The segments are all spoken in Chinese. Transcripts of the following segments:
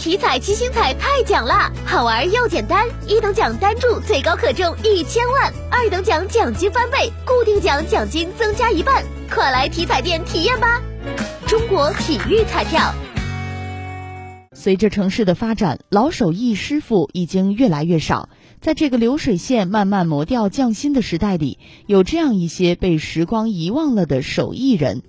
体彩七星彩太奖啦，好玩又简单，一等奖单注最高可中一千万，二等奖奖金翻倍，固定奖奖金增加一半，快来体彩店体验吧！中国体育彩票。随着城市的发展，老手艺师傅已经越来越少。在这个流水线慢慢磨掉匠心的时代里，有这样一些被时光遗忘了的手艺人，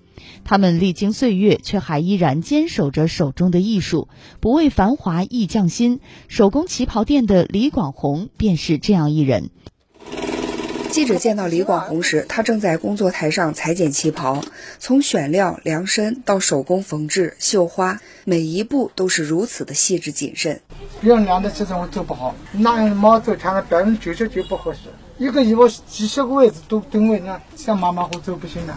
他们历经岁月，却还依然坚守着手中的艺术，不为繁华易匠心。手工旗袍店的李广红便是这样一人。记者见到李广红时，他正在工作台上裁剪旗袍，从选料、量身到手工缝制、绣花，每一步都是如此的细致谨慎。别人量的尺寸我做不好，拿人毛做穿了百分之九十九不合适。一个衣服几十个位置都定位，那像马马虎走不行的。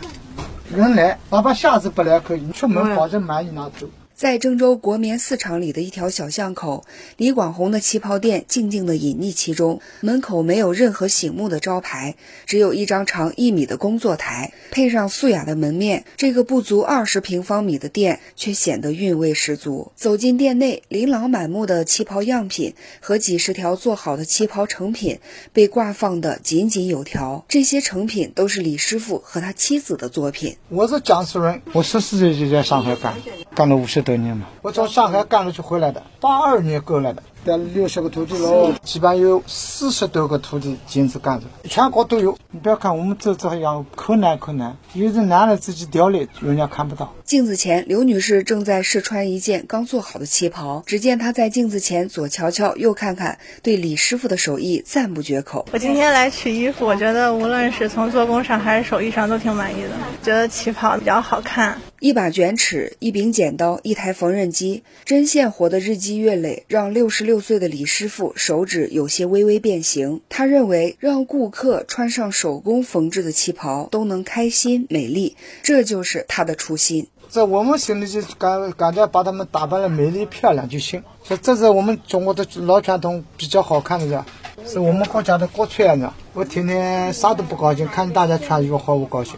人来，哪怕下次不来可以，出门保证满意拿走。在郑州国棉四厂里的一条小巷口，李广红的旗袍店静静地隐匿其中。门口没有任何醒目的招牌，只有一张长一米的工作台，配上素雅的门面，这个不足二十平方米的店却显得韵味十足。走进店内，琳琅满目的旗袍样品和几十条做好的旗袍成品被挂放得井井有条。这些成品都是李师傅和他妻子的作品。我是江苏人，我十四岁就在上海干，干了五十。多年嘛，我从上海干了就回来的，八二年过来的。带了六十个徒弟喽，基本有四十多个徒弟坚持干着，全国都有。你不要看我们这这样可难可难，有人拿来自己雕的，人家看不到。镜子前，刘女士正在试穿一件刚做好的旗袍。只见她在镜子前左瞧瞧右看看，对李师傅的手艺赞不绝口。我今天来取衣服，我觉得无论是从做工上还是手艺上都挺满意的，觉得旗袍比较好看。一把卷尺，一柄剪刀，一台缝纫机，针线活的日积月累，让六十六。六岁的李师傅手指有些微微变形，他认为让顾客穿上手工缝制的旗袍都能开心美丽，这就是他的初心。在我们心里就感感觉把他们打扮的美丽漂亮就行，说这是我们中国的老传统，比较好看的呀，是我们国家的国粹啊！我天天啥都不高兴，看见大家穿衣服好，我高兴。